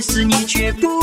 可是你却不